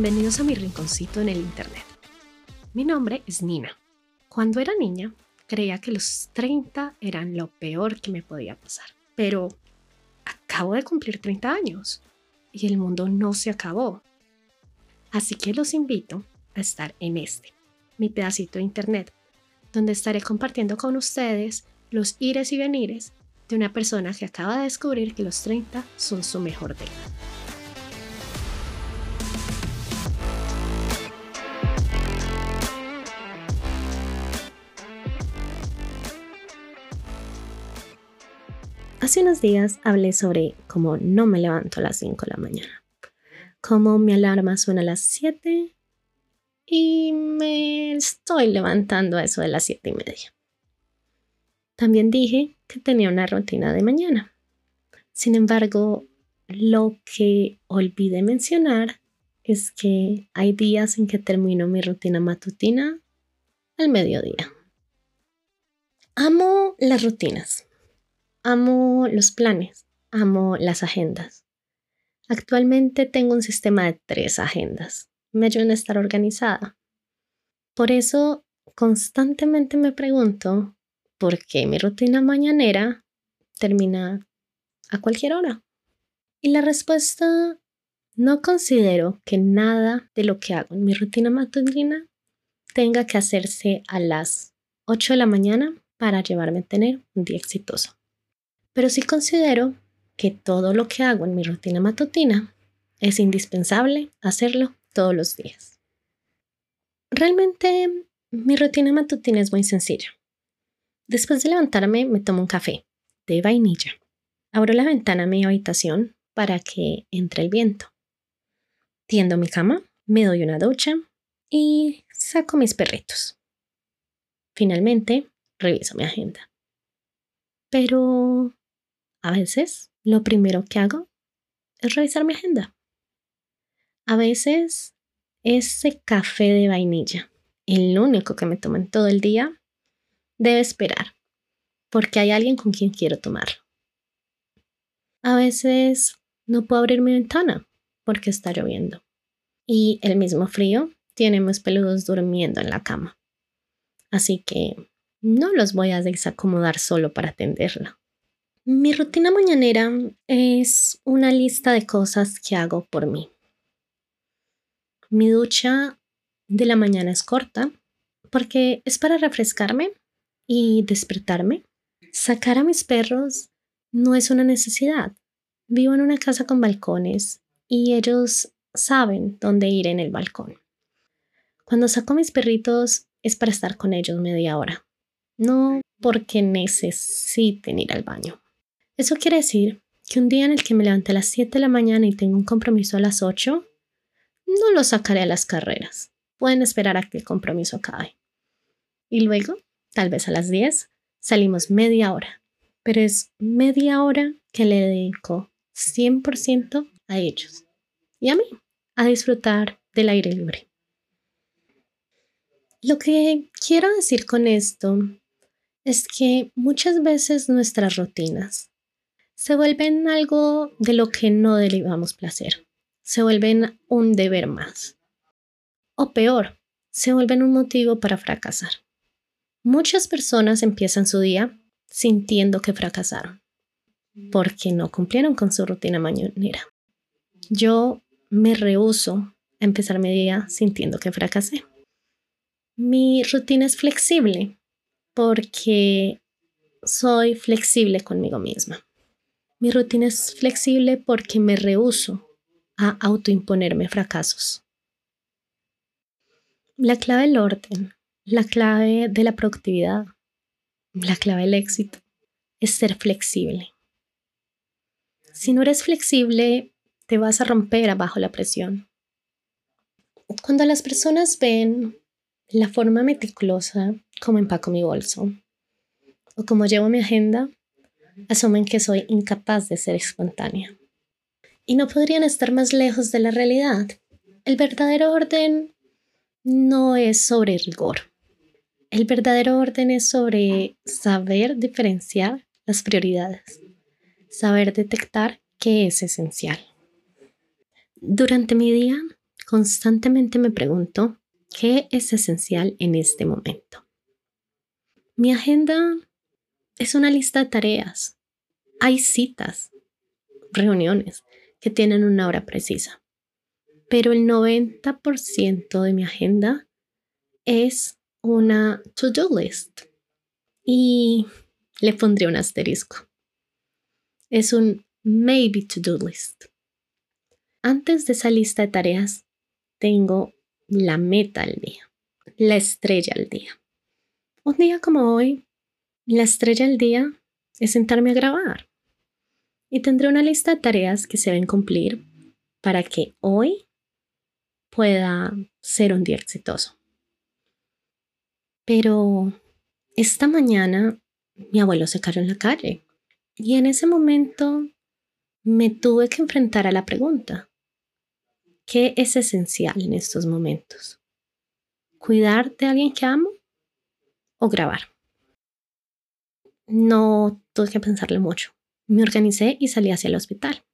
Bienvenidos a mi rinconcito en el Internet. Mi nombre es Nina. Cuando era niña, creía que los 30 eran lo peor que me podía pasar. Pero acabo de cumplir 30 años y el mundo no se acabó. Así que los invito a estar en este, mi pedacito de Internet, donde estaré compartiendo con ustedes los ires y venires de una persona que acaba de descubrir que los 30 son su mejor década. Hace unos días hablé sobre cómo no me levanto a las 5 de la mañana, cómo mi alarma suena a las 7 y me estoy levantando a eso de las 7 y media. También dije que tenía una rutina de mañana. Sin embargo, lo que olvidé mencionar es que hay días en que termino mi rutina matutina al mediodía. Amo las rutinas Amo los planes, amo las agendas. Actualmente tengo un sistema de tres agendas. Me ayudan a estar organizada. Por eso constantemente me pregunto por qué mi rutina mañanera termina a cualquier hora. Y la respuesta, no considero que nada de lo que hago en mi rutina matutina tenga que hacerse a las 8 de la mañana para llevarme a tener un día exitoso pero sí considero que todo lo que hago en mi rutina matutina es indispensable hacerlo todos los días. Realmente mi rutina matutina es muy sencilla. Después de levantarme me tomo un café de vainilla. Abro la ventana a mi habitación para que entre el viento. Tiendo mi cama, me doy una ducha y saco mis perritos. Finalmente, reviso mi agenda. Pero a veces lo primero que hago es revisar mi agenda. A veces ese café de vainilla, el único que me tomo en todo el día, debe esperar, porque hay alguien con quien quiero tomarlo. A veces no puedo abrir mi ventana porque está lloviendo. Y el mismo frío tiene mis peludos durmiendo en la cama. Así que no los voy a desacomodar solo para atenderla. Mi rutina mañanera es una lista de cosas que hago por mí. Mi ducha de la mañana es corta porque es para refrescarme y despertarme. Sacar a mis perros no es una necesidad. Vivo en una casa con balcones y ellos saben dónde ir en el balcón. Cuando saco a mis perritos es para estar con ellos media hora, no porque necesiten ir al baño. Eso quiere decir que un día en el que me levante a las 7 de la mañana y tengo un compromiso a las 8, no lo sacaré a las carreras. Pueden esperar a que el compromiso acabe. Y luego, tal vez a las 10, salimos media hora. Pero es media hora que le dedico 100% a ellos y a mí, a disfrutar del aire libre. Lo que quiero decir con esto es que muchas veces nuestras rutinas se vuelven algo de lo que no derivamos placer. Se vuelven un deber más. O peor, se vuelven un motivo para fracasar. Muchas personas empiezan su día sintiendo que fracasaron porque no cumplieron con su rutina mañanera. Yo me rehuso a empezar mi día sintiendo que fracasé. Mi rutina es flexible porque soy flexible conmigo misma. Mi rutina es flexible porque me rehuso a autoimponerme fracasos. La clave del orden, la clave de la productividad, la clave del éxito es ser flexible. Si no eres flexible, te vas a romper abajo la presión. Cuando las personas ven la forma meticulosa como empaco mi bolso o como llevo mi agenda, asumen que soy incapaz de ser espontánea. Y no podrían estar más lejos de la realidad. El verdadero orden no es sobre rigor. El verdadero orden es sobre saber diferenciar las prioridades, saber detectar qué es esencial. Durante mi día constantemente me pregunto, ¿qué es esencial en este momento? Mi agenda es una lista de tareas. Hay citas, reuniones que tienen una hora precisa. Pero el 90% de mi agenda es una to-do list. Y le pondré un asterisco. Es un maybe to-do list. Antes de esa lista de tareas, tengo la meta al día, la estrella al día. Un día como hoy, la estrella del día es sentarme a grabar. Y tendré una lista de tareas que se deben cumplir para que hoy pueda ser un día exitoso. Pero esta mañana mi abuelo se cayó en la calle y en ese momento me tuve que enfrentar a la pregunta, ¿qué es esencial en estos momentos? ¿Cuidar de alguien que amo o grabar. No tuve que pensarle mucho. Me organicé y salí hacia el hospital.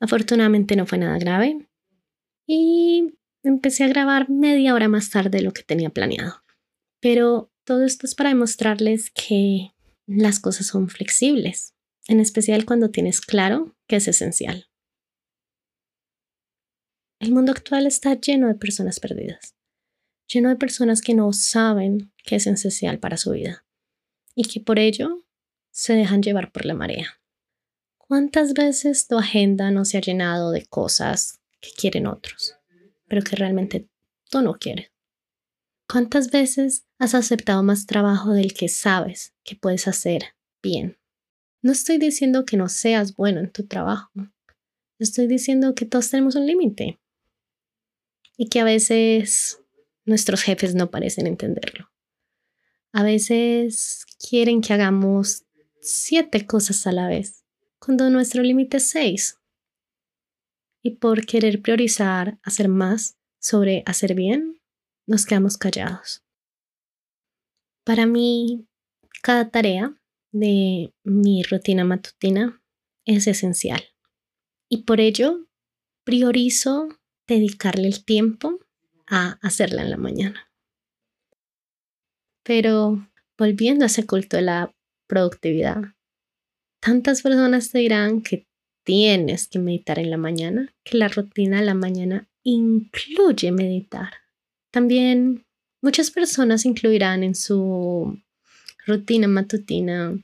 Afortunadamente no fue nada grave y empecé a grabar media hora más tarde de lo que tenía planeado. Pero todo esto es para demostrarles que las cosas son flexibles, en especial cuando tienes claro que es esencial. El mundo actual está lleno de personas perdidas lleno de personas que no saben qué es esencial para su vida y que por ello se dejan llevar por la marea. ¿Cuántas veces tu agenda no se ha llenado de cosas que quieren otros, pero que realmente tú no quieres? ¿Cuántas veces has aceptado más trabajo del que sabes que puedes hacer bien? No estoy diciendo que no seas bueno en tu trabajo. Estoy diciendo que todos tenemos un límite y que a veces Nuestros jefes no parecen entenderlo. A veces quieren que hagamos siete cosas a la vez, cuando nuestro límite es seis. Y por querer priorizar hacer más sobre hacer bien, nos quedamos callados. Para mí, cada tarea de mi rutina matutina es esencial. Y por ello, priorizo dedicarle el tiempo a hacerla en la mañana. Pero volviendo a ese culto de la productividad, tantas personas te dirán que tienes que meditar en la mañana, que la rutina de la mañana incluye meditar. También muchas personas incluirán en su rutina matutina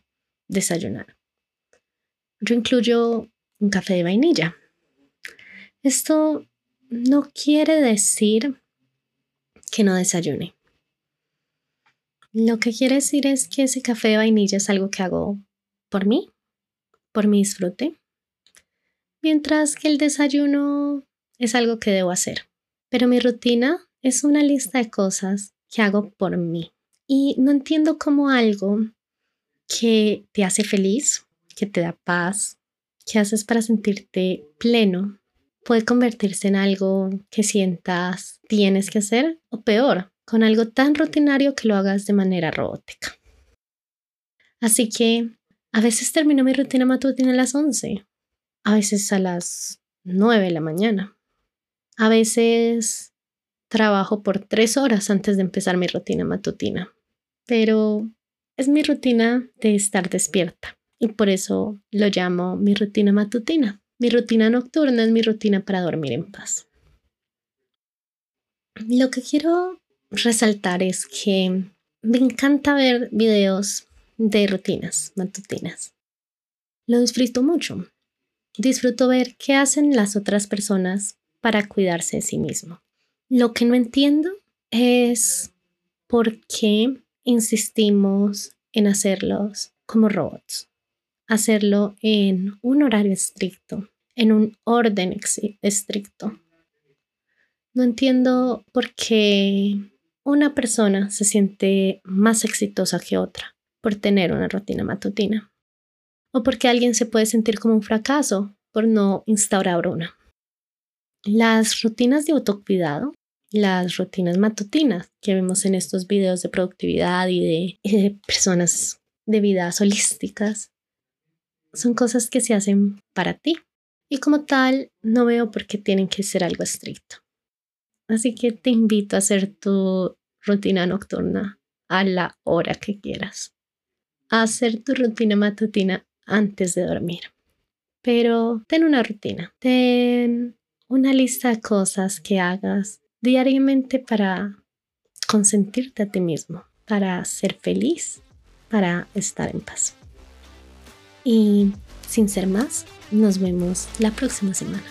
desayunar. Yo incluyo un café de vainilla. Esto no quiere decir que no desayune. Lo que quiere decir es que ese café de vainilla es algo que hago por mí, por mi disfrute, mientras que el desayuno es algo que debo hacer. Pero mi rutina es una lista de cosas que hago por mí. Y no entiendo cómo algo que te hace feliz, que te da paz, que haces para sentirte pleno, puede convertirse en algo que sientas tienes que hacer o peor, con algo tan rutinario que lo hagas de manera robótica. Así que a veces termino mi rutina matutina a las 11, a veces a las 9 de la mañana, a veces trabajo por tres horas antes de empezar mi rutina matutina, pero es mi rutina de estar despierta y por eso lo llamo mi rutina matutina. Mi rutina nocturna es mi rutina para dormir en paz. Lo que quiero resaltar es que me encanta ver videos de rutinas matutinas. Lo disfruto mucho. Disfruto ver qué hacen las otras personas para cuidarse de sí mismo. Lo que no entiendo es por qué insistimos en hacerlos como robots hacerlo en un horario estricto, en un orden estricto. No entiendo por qué una persona se siente más exitosa que otra por tener una rutina matutina. O porque alguien se puede sentir como un fracaso por no instaurar una. Las rutinas de autocuidado, las rutinas matutinas que vemos en estos videos de productividad y de, personas de vidas holísticas, son cosas que se hacen para ti y como tal no veo por qué tienen que ser algo estricto. Así que te invito a hacer tu rutina nocturna a la hora que quieras. A hacer tu rutina matutina antes de dormir. Pero ten una rutina, ten una lista de cosas que hagas diariamente para consentirte a ti mismo, para ser feliz, para estar en paz. Y sin ser más, nos vemos la próxima semana.